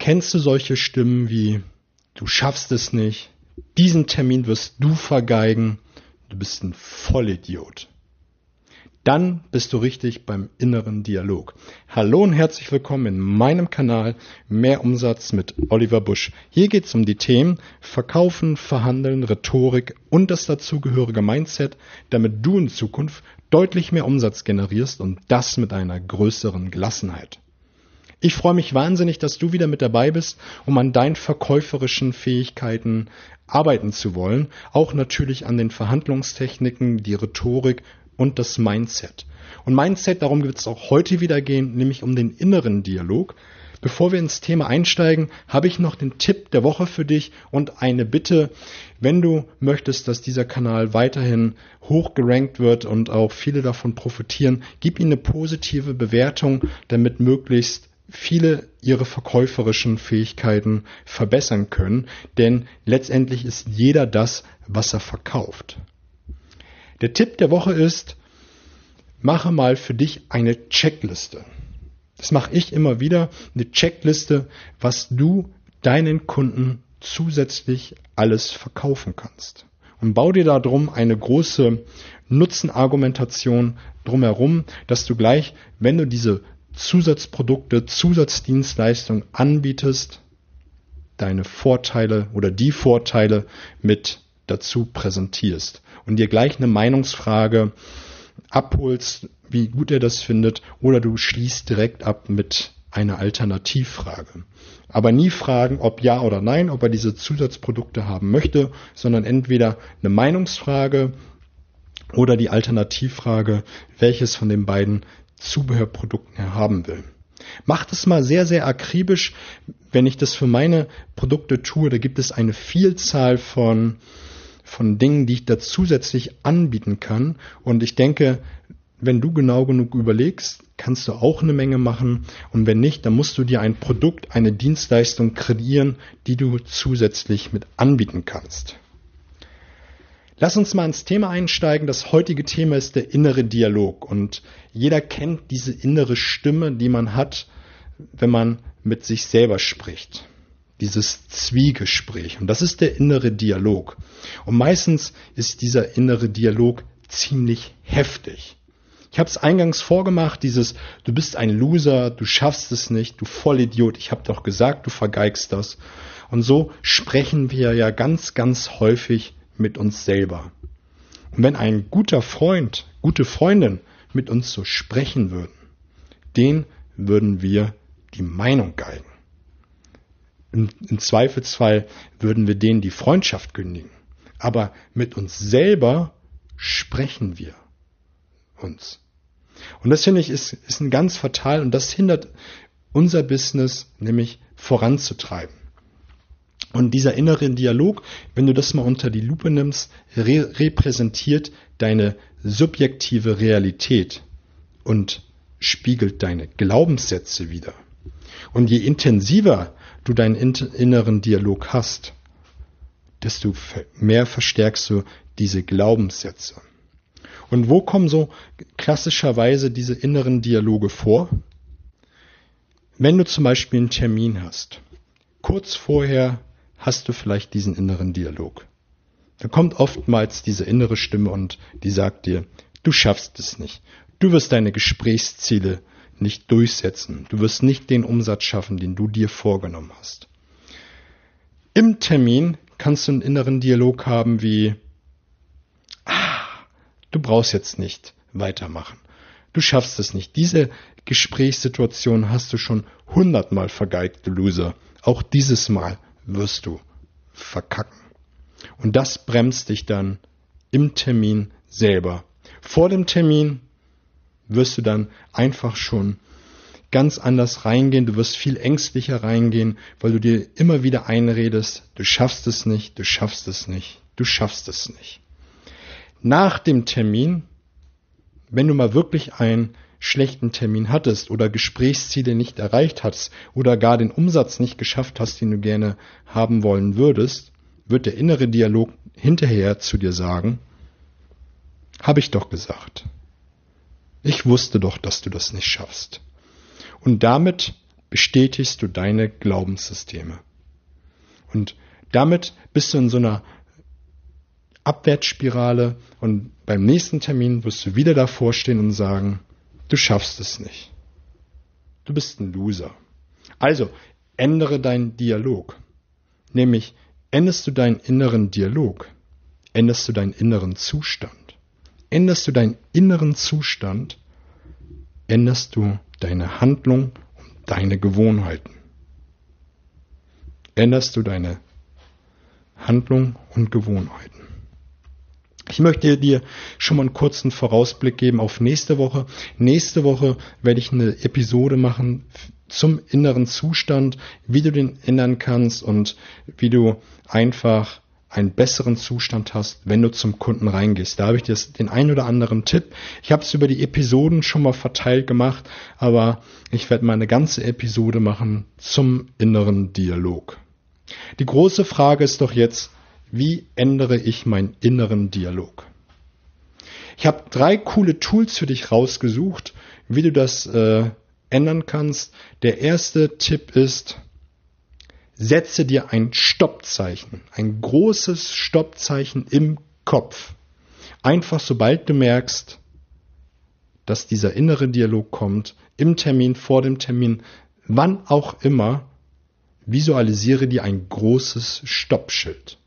Kennst du solche Stimmen wie du schaffst es nicht, diesen Termin wirst du vergeigen, du bist ein Vollidiot? Dann bist du richtig beim inneren Dialog. Hallo und herzlich willkommen in meinem Kanal Mehr Umsatz mit Oliver Busch. Hier geht es um die Themen Verkaufen, Verhandeln, Rhetorik und das dazugehörige Mindset, damit du in Zukunft deutlich mehr Umsatz generierst und das mit einer größeren Gelassenheit. Ich freue mich wahnsinnig, dass du wieder mit dabei bist, um an deinen verkäuferischen Fähigkeiten arbeiten zu wollen, auch natürlich an den Verhandlungstechniken, die Rhetorik und das Mindset. Und Mindset, darum wird es auch heute wieder gehen, nämlich um den inneren Dialog. Bevor wir ins Thema einsteigen, habe ich noch den Tipp der Woche für dich und eine Bitte, wenn du möchtest, dass dieser Kanal weiterhin hoch gerankt wird und auch viele davon profitieren, gib ihm eine positive Bewertung, damit möglichst viele ihre verkäuferischen Fähigkeiten verbessern können, denn letztendlich ist jeder das, was er verkauft. Der Tipp der Woche ist, mache mal für dich eine Checkliste. Das mache ich immer wieder, eine Checkliste, was du deinen Kunden zusätzlich alles verkaufen kannst. Und bau dir darum eine große Nutzenargumentation drumherum, dass du gleich, wenn du diese Zusatzprodukte, Zusatzdienstleistungen anbietest, deine Vorteile oder die Vorteile mit dazu präsentierst und dir gleich eine Meinungsfrage abholst, wie gut er das findet, oder du schließt direkt ab mit einer Alternativfrage. Aber nie fragen, ob ja oder nein, ob er diese Zusatzprodukte haben möchte, sondern entweder eine Meinungsfrage oder die Alternativfrage, welches von den beiden Zubehörprodukten haben will. Mach das mal sehr, sehr akribisch, wenn ich das für meine Produkte tue. Da gibt es eine Vielzahl von von Dingen, die ich da zusätzlich anbieten kann. Und ich denke, wenn du genau genug überlegst, kannst du auch eine Menge machen. Und wenn nicht, dann musst du dir ein Produkt, eine Dienstleistung kreieren, die du zusätzlich mit anbieten kannst. Lass uns mal ins Thema einsteigen. Das heutige Thema ist der innere Dialog. Und jeder kennt diese innere Stimme, die man hat, wenn man mit sich selber spricht dieses Zwiegespräch. Und das ist der innere Dialog. Und meistens ist dieser innere Dialog ziemlich heftig. Ich habe es eingangs vorgemacht, dieses du bist ein Loser, du schaffst es nicht, du Vollidiot, ich habe doch gesagt, du vergeigst das. Und so sprechen wir ja ganz, ganz häufig mit uns selber. Und wenn ein guter Freund, gute Freundin mit uns so sprechen würden, den würden wir die Meinung geigen. Im, Im Zweifelsfall würden wir denen die Freundschaft kündigen. Aber mit uns selber sprechen wir uns. Und das finde ich ist, ist ein ganz fatal und das hindert unser Business nämlich voranzutreiben. Und dieser innere Dialog, wenn du das mal unter die Lupe nimmst, re repräsentiert deine subjektive Realität und spiegelt deine Glaubenssätze wider. Und je intensiver du deinen inneren Dialog hast, desto mehr verstärkst du diese Glaubenssätze. Und wo kommen so klassischerweise diese inneren Dialoge vor? Wenn du zum Beispiel einen Termin hast, kurz vorher hast du vielleicht diesen inneren Dialog. Da kommt oftmals diese innere Stimme und die sagt dir, du schaffst es nicht. Du wirst deine Gesprächsziele nicht durchsetzen. Du wirst nicht den Umsatz schaffen, den du dir vorgenommen hast. Im Termin kannst du einen inneren Dialog haben wie, ah, du brauchst jetzt nicht weitermachen. Du schaffst es nicht. Diese Gesprächssituation hast du schon hundertmal vergeigt, du Loser. Auch dieses Mal wirst du verkacken. Und das bremst dich dann im Termin selber. Vor dem Termin wirst du dann einfach schon ganz anders reingehen, du wirst viel ängstlicher reingehen, weil du dir immer wieder einredest, du schaffst es nicht, du schaffst es nicht, du schaffst es nicht. Nach dem Termin, wenn du mal wirklich einen schlechten Termin hattest oder Gesprächsziele nicht erreicht hast oder gar den Umsatz nicht geschafft hast, den du gerne haben wollen würdest, wird der innere Dialog hinterher zu dir sagen, habe ich doch gesagt. Ich wusste doch, dass du das nicht schaffst. Und damit bestätigst du deine Glaubenssysteme. Und damit bist du in so einer Abwärtsspirale und beim nächsten Termin wirst du wieder davor stehen und sagen, du schaffst es nicht. Du bist ein Loser. Also, ändere deinen Dialog. Nämlich, änderst du deinen inneren Dialog, änderst du deinen inneren Zustand. Änderst du deinen inneren Zustand, änderst du deine Handlung und deine Gewohnheiten. Änderst du deine Handlung und Gewohnheiten. Ich möchte dir schon mal einen kurzen Vorausblick geben auf nächste Woche. Nächste Woche werde ich eine Episode machen zum inneren Zustand, wie du den ändern kannst und wie du einfach einen besseren Zustand hast, wenn du zum Kunden reingehst. Da habe ich dir den einen oder anderen Tipp. Ich habe es über die Episoden schon mal verteilt gemacht, aber ich werde mal eine ganze Episode machen zum inneren Dialog. Die große Frage ist doch jetzt, wie ändere ich meinen inneren Dialog? Ich habe drei coole Tools für dich rausgesucht, wie du das äh, ändern kannst. Der erste Tipp ist, setze dir ein Stoppzeichen, ein großes Stoppzeichen im Kopf. Einfach sobald du merkst, dass dieser innere Dialog kommt, im Termin, vor dem Termin, wann auch immer, visualisiere dir ein großes Stoppschild.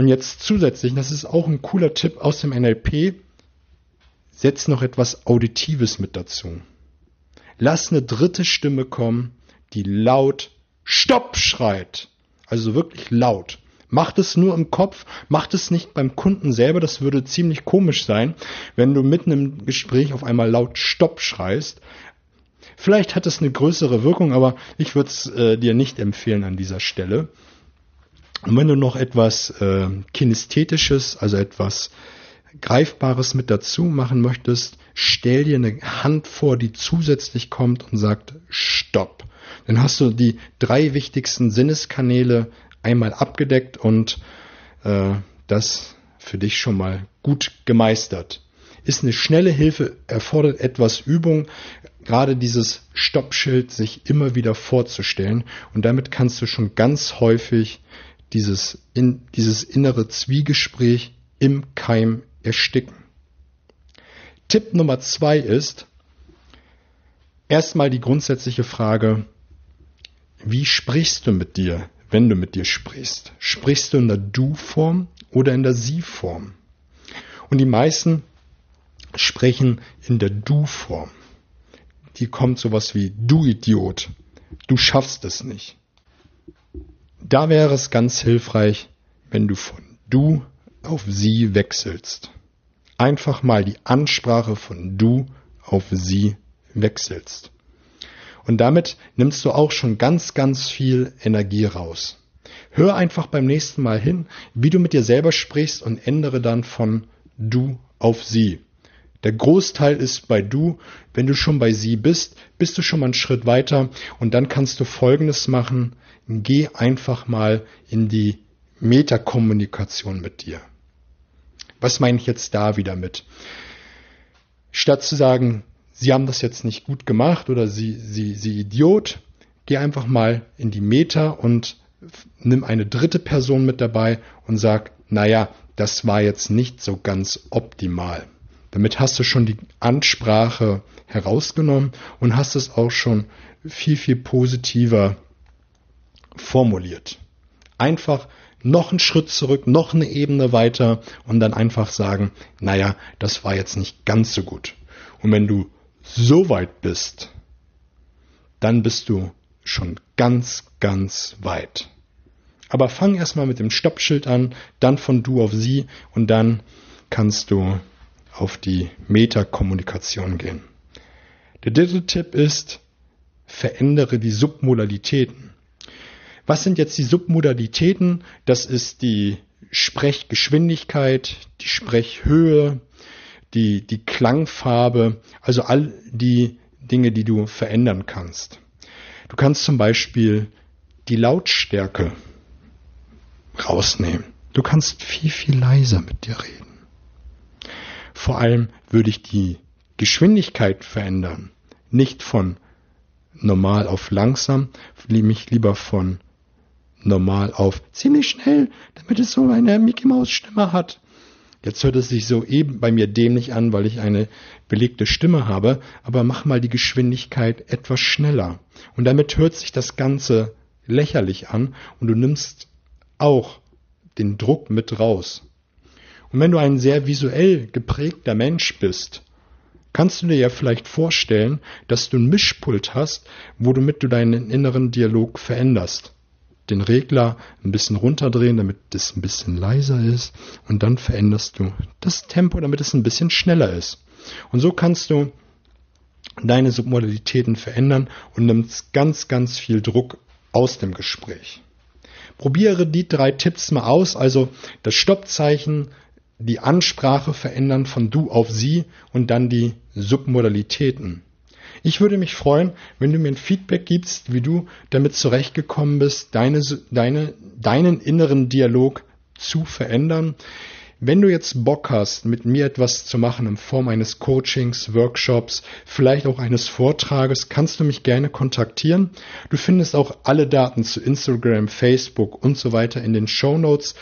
Und jetzt zusätzlich, das ist auch ein cooler Tipp aus dem NLP, setz noch etwas Auditives mit dazu. Lass eine dritte Stimme kommen, die laut Stopp schreit. Also wirklich laut. Macht es nur im Kopf, macht es nicht beim Kunden selber. Das würde ziemlich komisch sein, wenn du mitten im Gespräch auf einmal laut Stopp schreist. Vielleicht hat es eine größere Wirkung, aber ich würde es äh, dir nicht empfehlen an dieser Stelle. Und wenn du noch etwas äh, Kinästhetisches, also etwas Greifbares mit dazu machen möchtest, stell dir eine Hand vor, die zusätzlich kommt und sagt Stopp. Dann hast du die drei wichtigsten Sinneskanäle einmal abgedeckt und äh, das für dich schon mal gut gemeistert. Ist eine schnelle Hilfe, erfordert etwas Übung, gerade dieses Stoppschild sich immer wieder vorzustellen und damit kannst du schon ganz häufig dieses, in, dieses innere Zwiegespräch im Keim ersticken. Tipp Nummer zwei ist erstmal die grundsätzliche Frage, wie sprichst du mit dir, wenn du mit dir sprichst? Sprichst du in der Du-Form oder in der Sie-Form? Und die meisten sprechen in der Du-Form. Die kommt sowas wie Du Idiot, du schaffst es nicht. Da wäre es ganz hilfreich, wenn du von du auf sie wechselst. Einfach mal die Ansprache von du auf sie wechselst. Und damit nimmst du auch schon ganz, ganz viel Energie raus. Hör einfach beim nächsten Mal hin, wie du mit dir selber sprichst und ändere dann von du auf sie. Der Großteil ist bei du. Wenn du schon bei sie bist, bist du schon mal einen Schritt weiter und dann kannst du Folgendes machen geh einfach mal in die Metakommunikation mit dir. Was meine ich jetzt da wieder mit? Statt zu sagen, Sie haben das jetzt nicht gut gemacht oder Sie, Sie, Sie Idiot, geh einfach mal in die Meta und nimm eine dritte Person mit dabei und sag, naja, das war jetzt nicht so ganz optimal. Damit hast du schon die Ansprache herausgenommen und hast es auch schon viel, viel positiver formuliert. Einfach noch einen Schritt zurück, noch eine Ebene weiter und dann einfach sagen, naja, das war jetzt nicht ganz so gut. Und wenn du so weit bist, dann bist du schon ganz, ganz weit. Aber fang erstmal mit dem Stoppschild an, dann von du auf sie und dann kannst du auf die Metakommunikation gehen. Der dritte Tipp ist, verändere die Submodalitäten. Was sind jetzt die Submodalitäten? Das ist die Sprechgeschwindigkeit, die Sprechhöhe, die, die Klangfarbe, also all die Dinge, die du verändern kannst. Du kannst zum Beispiel die Lautstärke rausnehmen. Du kannst viel, viel leiser mit dir reden. Vor allem würde ich die Geschwindigkeit verändern. Nicht von normal auf langsam, mich lieber von normal auf ziemlich schnell, damit es so eine Mickey Maus Stimme hat. Jetzt hört es sich so eben bei mir dämlich an, weil ich eine belegte Stimme habe, aber mach mal die Geschwindigkeit etwas schneller. Und damit hört sich das Ganze lächerlich an und du nimmst auch den Druck mit raus. Und wenn du ein sehr visuell geprägter Mensch bist, kannst du dir ja vielleicht vorstellen, dass du ein Mischpult hast, wo du mit du deinen inneren Dialog veränderst den Regler ein bisschen runterdrehen, damit es ein bisschen leiser ist. Und dann veränderst du das Tempo, damit es ein bisschen schneller ist. Und so kannst du deine Submodalitäten verändern und nimmst ganz, ganz viel Druck aus dem Gespräch. Probiere die drei Tipps mal aus, also das Stoppzeichen, die Ansprache verändern von du auf sie und dann die Submodalitäten. Ich würde mich freuen, wenn du mir ein Feedback gibst, wie du damit zurechtgekommen bist, deine, deine, deinen inneren Dialog zu verändern. Wenn du jetzt Bock hast, mit mir etwas zu machen in Form eines Coachings, Workshops, vielleicht auch eines Vortrages, kannst du mich gerne kontaktieren. Du findest auch alle Daten zu Instagram, Facebook und so weiter in den Show Notes.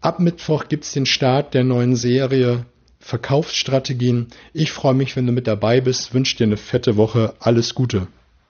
Ab Mittwoch gibt's den Start der neuen Serie Verkaufsstrategien. Ich freue mich, wenn du mit dabei bist, wünsche dir eine fette Woche. Alles Gute.